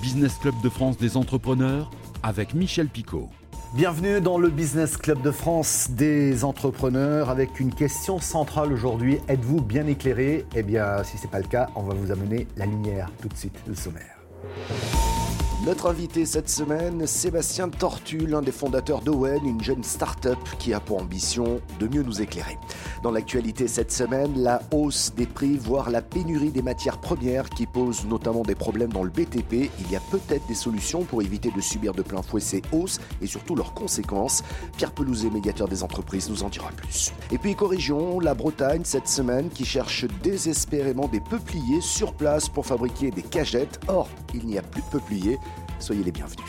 Business Club de France des entrepreneurs avec Michel Picot. Bienvenue dans le Business Club de France des entrepreneurs avec une question centrale aujourd'hui. Êtes-vous bien éclairé? Eh bien, si ce n'est pas le cas, on va vous amener la lumière tout de suite, le sommaire. Notre invité cette semaine, Sébastien Tortu, l'un des fondateurs d'Owen, une jeune start-up qui a pour ambition de mieux nous éclairer. Dans l'actualité cette semaine, la hausse des prix, voire la pénurie des matières premières qui pose notamment des problèmes dans le BTP. Il y a peut-être des solutions pour éviter de subir de plein fouet ces hausses et surtout leurs conséquences. Pierre Pelouzet, médiateur des entreprises, nous en dira plus. Et puis corrigeons la Bretagne cette semaine qui cherche désespérément des peupliers sur place pour fabriquer des cagettes. Or, il n'y a plus de peupliers. Soyez les bienvenus.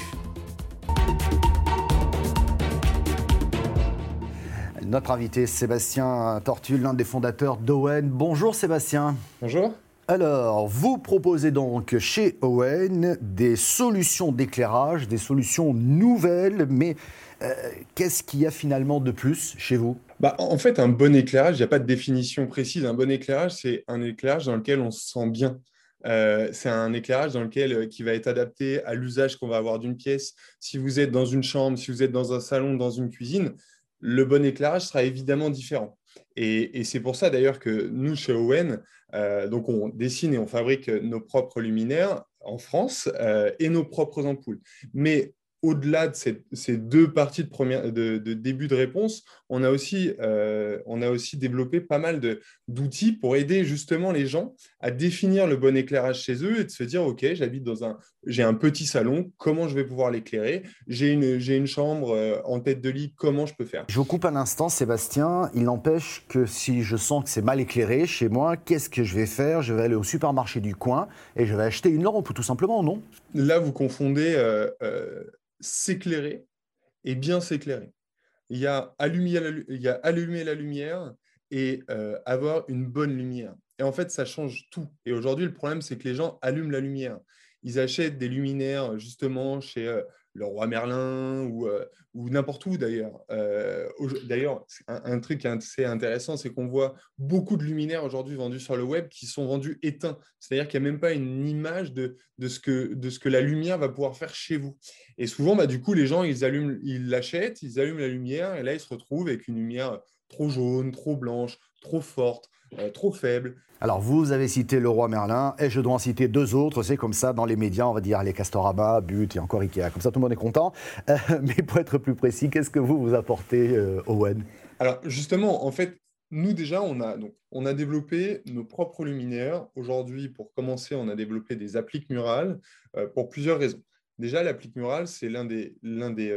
Notre invité, Sébastien Tortu, l'un des fondateurs d'Owen. Bonjour Sébastien. Bonjour. Alors, vous proposez donc chez Owen des solutions d'éclairage, des solutions nouvelles, mais euh, qu'est-ce qu'il y a finalement de plus chez vous? Bah, En fait, un bon éclairage, il n'y a pas de définition précise. Un bon éclairage, c'est un éclairage dans lequel on se sent bien. Euh, c'est un éclairage dans lequel, euh, qui va être adapté à l'usage qu'on va avoir d'une pièce. Si vous êtes dans une chambre, si vous êtes dans un salon, dans une cuisine, le bon éclairage sera évidemment différent. Et, c'est pour ça d'ailleurs que nous, chez Owen, euh, donc on dessine et on fabrique nos propres luminaires en France et nos propres ampoules. Mais au-delà de ces, deux parties de, début de réponse, on a aussi, euh, développé pas mal d'outils pour aider justement les gens à définir le bon éclairage chez eux et de se dire, OK, j'habite dans un, j'ai un petit salon, comment je vais pouvoir l'éclairer? J'ai une, une chambre euh, en tête de lit, comment je peux faire? Je vous coupe un instant, Sébastien. Il n'empêche que si je sens que c'est mal éclairé chez moi, qu'est-ce que je vais faire? Je vais aller au supermarché du coin et je vais acheter une lampe, tout simplement, non? Là, vous confondez... Euh, s'éclairer et bien s'éclairer. Il y a allumer la, il y a allumer la lumière et euh, avoir une bonne lumière. Et en fait, ça change tout. Et aujourd'hui, le problème, c'est que les gens allument la lumière. Ils achètent des luminaires justement chez euh, le roi Merlin ou, euh, n'importe où d'ailleurs. Euh, d'ailleurs, un, truc assez intéressant, c'est qu'on voit beaucoup de luminaires aujourd'hui vendus sur le web qui sont vendus éteints. C'est-à-dire qu'il n'y a même pas une image de, ce que, la lumière va pouvoir faire chez vous. Et souvent, bah, du coup, les gens, ils l'achètent, ils allument la lumière et là, ils se retrouvent avec une lumière trop jaune, trop blanche, trop forte, euh, trop faible. Alors, vous avez cité le roi Merlin, et je dois en citer deux autres. C'est comme ça, dans les médias, on va dire les Castorama, But et encore Ikea. Comme ça, tout le monde est content. Euh, mais pour être plus précis, qu'est-ce que vous vous apportez, euh, Owen Alors, justement, en fait, nous, déjà, on a, donc, on a développé nos propres luminaires. Aujourd'hui, pour commencer, on a développé des appliques murales pour plusieurs raisons. Déjà, l'applique murale, c'est l'un des, l'un des,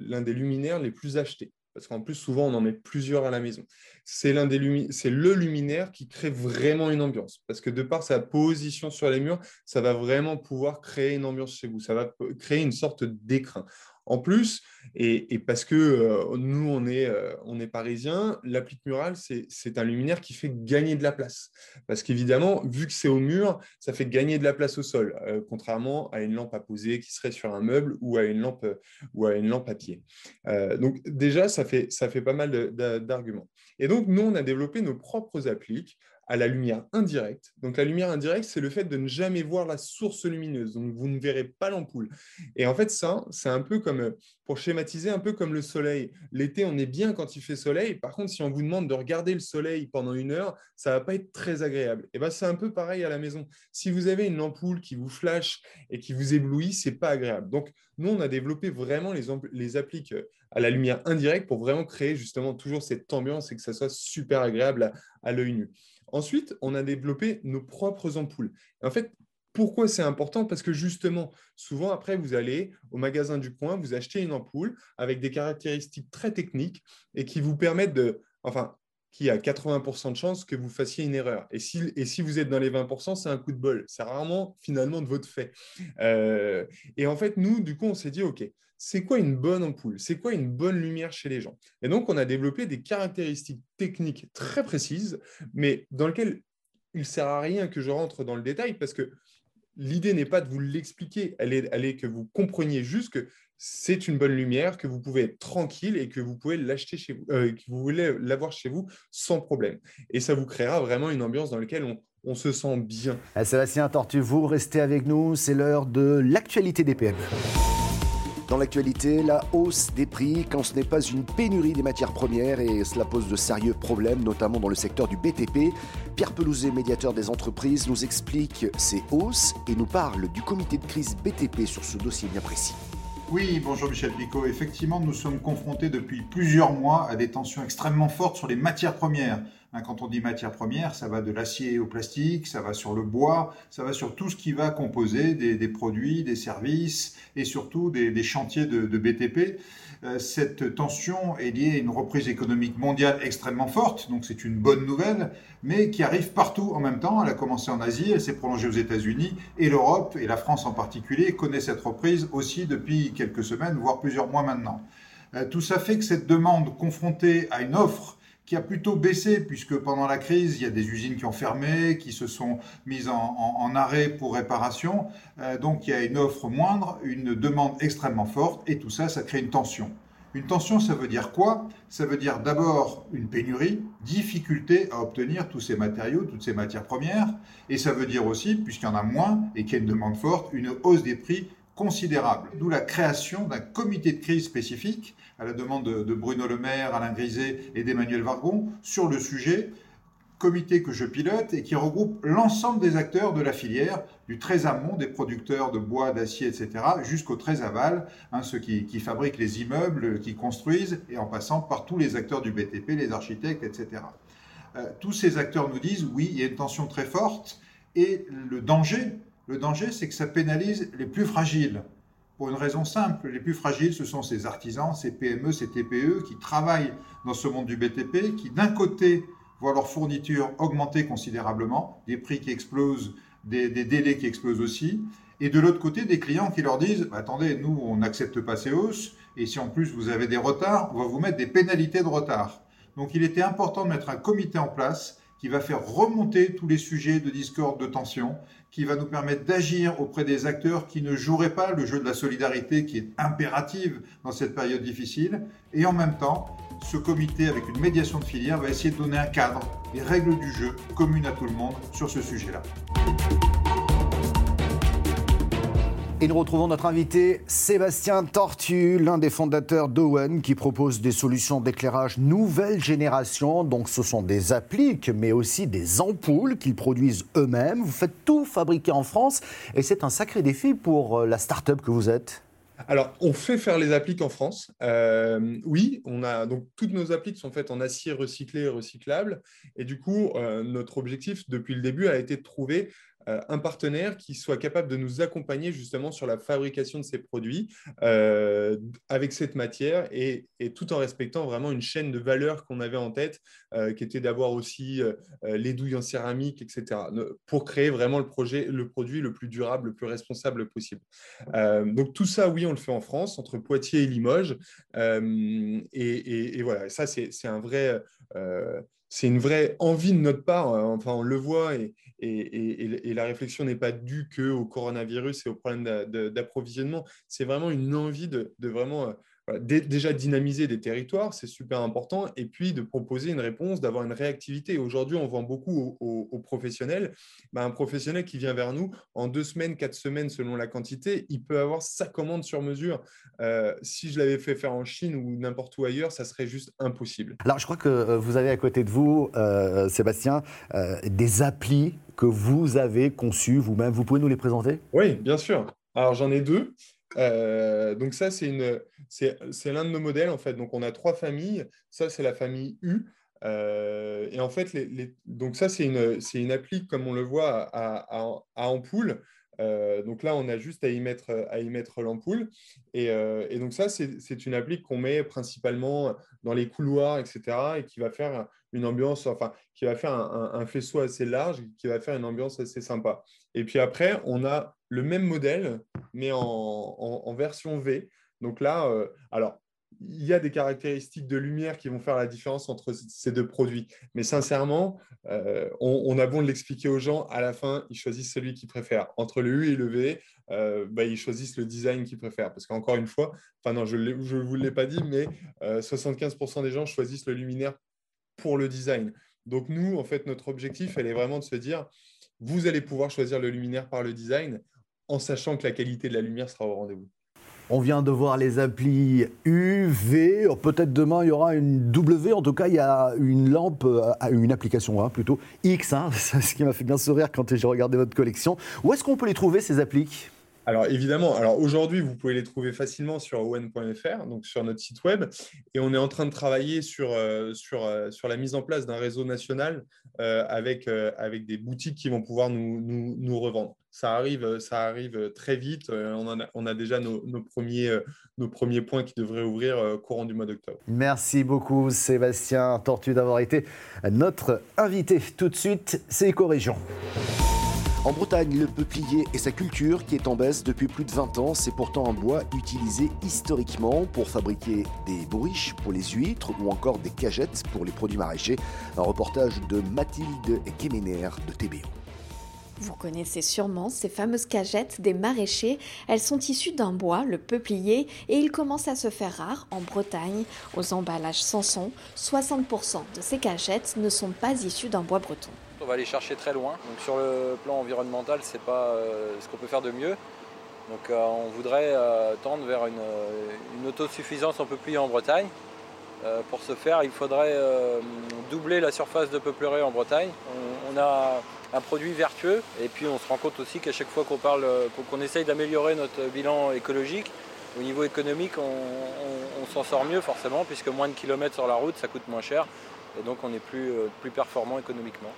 l'un des luminaires les plus achetés parce qu'en plus, souvent, on en met plusieurs à la maison. C'est l'un des c'est le luminaire qui crée vraiment une ambiance, parce que de par sa position sur les murs, ça va vraiment pouvoir créer une ambiance chez vous. Ça va créer une sorte d'écrin. En plus, et, parce que euh, nous, on est, euh, on est parisiens, l'applique murale, c'est un luminaire qui fait gagner de la place. Parce qu'évidemment, vu que c'est au mur, ça fait gagner de la place au sol, euh, contrairement à une lampe à poser qui serait sur un meuble ou à une lampe, ou à, une lampe à pied. donc déjà, ça fait, ça fait pas mal d'arguments. Et donc, nous, on a développé nos propres appliques à la lumière indirecte. Donc la lumière indirecte, c'est le fait de ne jamais voir la source lumineuse. Donc vous ne verrez pas l'ampoule. Et en fait, ça, c'est un peu comme, pour schématiser, un peu comme le soleil. L'été, on est bien quand il fait soleil. Par contre, si on vous demande de regarder le soleil pendant une heure, ça va pas être très agréable. Et ben c'est un peu pareil à la maison. Si vous avez une ampoule qui vous flash et qui vous éblouit, c'est pas agréable. Donc nous, on a développé vraiment les, appliques à la lumière indirecte pour vraiment créer justement toujours cette ambiance et que ça soit super agréable à, à l'œil nu. Ensuite, on a développé nos propres ampoules. en fait, pourquoi c'est important? Parce que justement, souvent après, vous allez au magasin du coin, vous achetez une ampoule avec des caractéristiques très techniques et qui vous permettent de, qui a 80% de chances que vous fassiez une erreur. Et si, et si vous êtes dans les 20%, c'est un coup de bol. C'est rarement finalement de votre fait. Euh, et en fait, nous, du coup, on s'est dit, OK, c'est quoi une bonne ampoule? C'est quoi une bonne lumière chez les gens? Et donc, on a développé des caractéristiques techniques très précises, mais dans lesquelles il ne sert à rien que je rentre dans le détail parce que l'idée n'est pas de vous l'expliquer, elle est, elle est que vous compreniez juste que c'est une bonne lumière, que vous pouvez être tranquille et que vous pouvez l'acheter chez vous, euh, que vous voulez l'avoir chez vous sans problème. Et ça vous créera vraiment une ambiance dans laquelle on se sent bien. Ah, Sébastien Tortue, vous restez avec nous, c'est l'heure de l'actualité des PME. Dans l'actualité, la hausse des prix quand ce n'est pas une pénurie des matières premières et cela pose de sérieux problèmes, notamment dans le secteur du BTP. Pierre Pelouzet, médiateur des entreprises, nous explique ces hausses et nous parle du comité de crise BTP sur ce dossier bien précis. Oui, bonjour Michel Picot. Effectivement, nous sommes confrontés depuis plusieurs mois à des tensions extrêmement fortes sur les matières premières. Hein, quand on dit matières premières, ça va de l'acier au plastique, ça va sur le bois, ça va sur tout ce qui va composer des, produits, des services et surtout des, chantiers de, BTP. Euh, cette tension est liée à une reprise économique mondiale extrêmement forte, donc c'est une bonne nouvelle, mais qui arrive partout en même temps. Elle a commencé en Asie, elle s'est prolongée aux États-Unis et l'Europe, et la France en particulier, connaît cette reprise aussi depuis quelques semaines, voire plusieurs mois maintenant. Euh, tout ça fait que cette demande confrontée à une offre qui a plutôt baissé, puisque pendant la crise, il y a des usines qui ont fermé, qui se sont mises en, arrêt pour réparation. Euh, donc il y a une offre moindre, une demande extrêmement forte, et tout ça, ça crée une tension. Une tension, ça veut dire quoi? Ça veut dire d'abord une pénurie, difficulté à obtenir tous ces matériaux, toutes ces matières premières, et ça veut dire aussi, puisqu'il y en a moins et qu'il y a une demande forte, une hausse des prix considérable. D'où la création d'un comité de crise spécifique, à la demande de, Bruno Le Maire, Alain Griset et d'Emmanuel Vargon, sur le sujet, comité que je pilote et qui regroupe l'ensemble des acteurs de la filière, du très amont des producteurs de bois, d'acier, etc., jusqu'au très aval, hein, ceux qui, fabriquent les immeubles, qui construisent, et en passant par tous les acteurs du BTP, les architectes, etc. Euh, tous ces acteurs nous disent, oui, il y a une tension très forte, et le danger, le danger, c'est que ça pénalise les plus fragiles. Pour une raison simple, les plus fragiles, ce sont ces artisans, ces PME, ces TPE qui travaillent dans ce monde du BTP, qui d'un côté voient leurs fournitures augmenter considérablement, des prix qui explosent, des, délais qui explosent aussi, et de l'autre côté, des clients qui leur disent bah, Attendez, nous, on n'accepte pas ces hausses, et si en plus vous avez des retards, on va vous mettre des pénalités de retard. Donc il était important de mettre un comité en place qui va faire remonter tous les sujets de discorde, de tension, qui va nous permettre d'agir auprès des acteurs qui ne joueraient pas le jeu de la solidarité qui est impérative dans cette période difficile. Et en même temps, ce comité, avec une médiation de filière, va essayer de donner un cadre, des règles du jeu communes à tout le monde sur ce sujet-là. Et nous retrouvons notre invité Sébastien Tortu, l'un des fondateurs d'Owen, qui propose des solutions d'éclairage nouvelle génération. Donc ce sont des appliques, mais aussi des ampoules qu'ils produisent eux-mêmes. Vous faites tout fabriquer en France et c'est un sacré défi pour euh, la start-up que vous êtes. Alors, on fait faire les appliques en France. Euh, oui, on a donc toutes nos appliques sont faites en acier recyclé et recyclable. Et du coup, euh, notre objectif depuis le début a été de trouver un partenaire qui soit capable de nous accompagner justement sur la fabrication de ces produits euh, avec cette matière et, tout en respectant vraiment une chaîne de valeur qu'on avait en tête, euh, qui était d'avoir aussi les douilles en céramique, etc., pour créer vraiment le, projet, le produit le plus durable, le plus responsable possible. donc tout ça, oui, on le fait en France, entre Poitiers et Limoges. Et, et, voilà, ça, c'est un vrai c'est une vraie envie de notre part. Enfin, on le voit et, et, la réflexion n'est pas due que au coronavirus et au problème d'approvisionnement. C'est vraiment une envie de, de vraiment euh, déjà dynamiser des territoires, c'est super important, et puis de proposer une réponse, d'avoir une réactivité. Aujourd'hui, on vend beaucoup aux, professionnels. Ben, un professionnel qui vient vers nous, en deux semaines, quatre semaines, selon la quantité, il peut avoir sa commande sur mesure. Euh, si je l'avais fait faire en Chine ou n'importe où ailleurs, ça serait juste impossible. Alors, je crois que euh, vous avez à côté de vous, euh, Sébastien, des applis que vous avez conçues vous-même. Vous pouvez nous les présenter? Oui, bien sûr. Alors, j'en ai deux. Euh, donc ça, c'est l'un de nos modèles en fait. Donc on a trois familles. Ça, c'est la famille U. Euh, et en fait, les, donc ça, c'est une, une comme on le voit à, à, ampoule. Euh, donc là, on a juste à y mettre, à y mettre l'ampoule. Et, et, donc ça, c'est une appli qu'on met principalement dans les couloirs, etc. et qui va faire une ambiance, enfin, qui va faire un, faisceau assez large, qui va faire une ambiance assez sympa. Et puis après, on a le même modèle, mais en, version V. Donc là, euh, alors, il y a des caractéristiques de lumière qui vont faire la différence entre ces deux produits. Mais sincèrement, euh, on, a bon de l'expliquer aux gens, à la fin, ils choisissent celui qu'ils préfèrent. Entre le U et le V, euh, bah, ils choisissent le design qu'ils préfèrent. Parce qu'encore une fois, enfin non, je ne vous l'ai pas dit, mais 75% des gens choisissent le luminaire pour le design. Donc nous, en fait, notre objectif, elle est vraiment de se dire, vous allez pouvoir choisir le luminaire par le design en sachant que la qualité de la lumière sera au rendez-vous. On vient de voir les applis UV. Peut-être demain, il y aura une W. En tout cas, il y a une lampe, euh, une application hein, plutôt X. Hein. Ce qui m'a fait bien sourire quand j'ai regardé votre collection. Où est-ce qu'on peut les trouver, ces applis? Alors évidemment, alors aujourd'hui, vous pouvez les trouver facilement sur owen.fr, donc sur notre site web, et on est en train de travailler sur, euh, sur, euh, sur la mise en place d'un réseau national avec, avec des boutiques qui vont pouvoir nous, nous, revendre. Ça arrive, ça arrive très vite. On, a, on a déjà nos, nos, premiers, nos premiers points qui devraient ouvrir courant du mois d'octobre. Merci beaucoup Sébastien Tortu d'avoir été notre invité. Tout de suite, c'est Éco-Région. En Bretagne, le peuplier et sa culture qui est en baisse depuis plus de 20 ans. C'est pourtant un bois utilisé historiquement pour fabriquer des bourriches pour les huîtres ou encore des cagettes pour les produits maraîchers. Un reportage de Mathilde Kemener de TBO. Vous connaissez sûrement ces fameuses cagettes des maraîchers. Elles sont issues d'un bois, le peuplier, et il commence à se faire rare en Bretagne. Aux emballages Sanson, 60% de ces cagettes ne sont pas issues d'un bois breton. On va aller chercher très loin. Donc sur le plan environnemental, c'est pas euh, ce qu'on peut faire de mieux. Donc euh, on voudrait euh, tendre vers une, autosuffisance en peuplier en Bretagne. pour ce faire, il faudrait doubler la surface de peuplerie en Bretagne. A un produit vertueux et puis on se rend compte aussi qu'à chaque fois qu'on parle, qu'on essaye d'améliorer notre bilan écologique, au niveau économique, on, s'en sort mieux forcément puisque moins de kilomètres sur la route, ça coûte moins cher et donc on est plus, plus performant économiquement.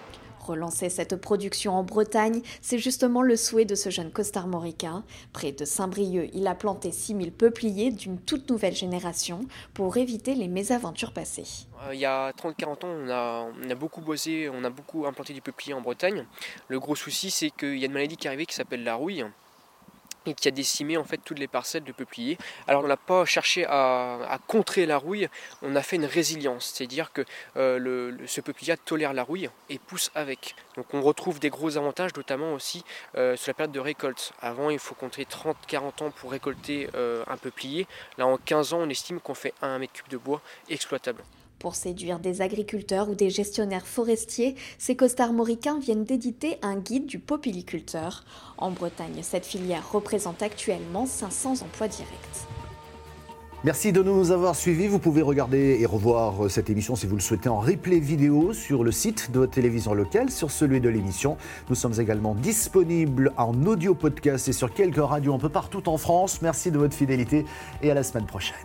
Relancer cette production en Bretagne, c'est justement le souhait de ce jeune costarmoricain. Près de Saint-Brieuc, il a planté 6000 peupliers d'une toute nouvelle génération pour éviter les mésaventures passées. Euh, il y a 30-40 ans, on a, beaucoup bossé, on a beaucoup implanté du peuplier en Bretagne. Le gros souci, c'est qu'il y a une maladie qui est arrivée qui s'appelle la rouille et qui a décimé en fait toutes les parcelles de peupliers. Alors on n'a pas cherché à, contrer la rouille, on a fait une résilience, c'est-à-dire que euh, ce peuplier tolère la rouille et pousse avec. Donc on retrouve des gros avantages, notamment aussi euh, sur la période de récolte. Avant il faut compter 30-40 ans pour récolter euh, un peuplier. Là en 15 ans on estime qu'on fait 1 mètre cube de bois exploitable. Pour séduire des agriculteurs ou des gestionnaires forestiers, ces costarmoricains viennent d'éditer un guide du popiliculteur. En Bretagne, cette filière représente actuellement 500 emplois directs. Merci de nous avoir suivis. Vous pouvez regarder et revoir cette émission si vous le souhaitez en replay vidéo sur le site de votre télévision locale, sur celui de l'émission. Nous sommes également disponibles en audio podcast et sur quelques radios un peu partout en France. Merci de votre fidélité et à la semaine prochaine.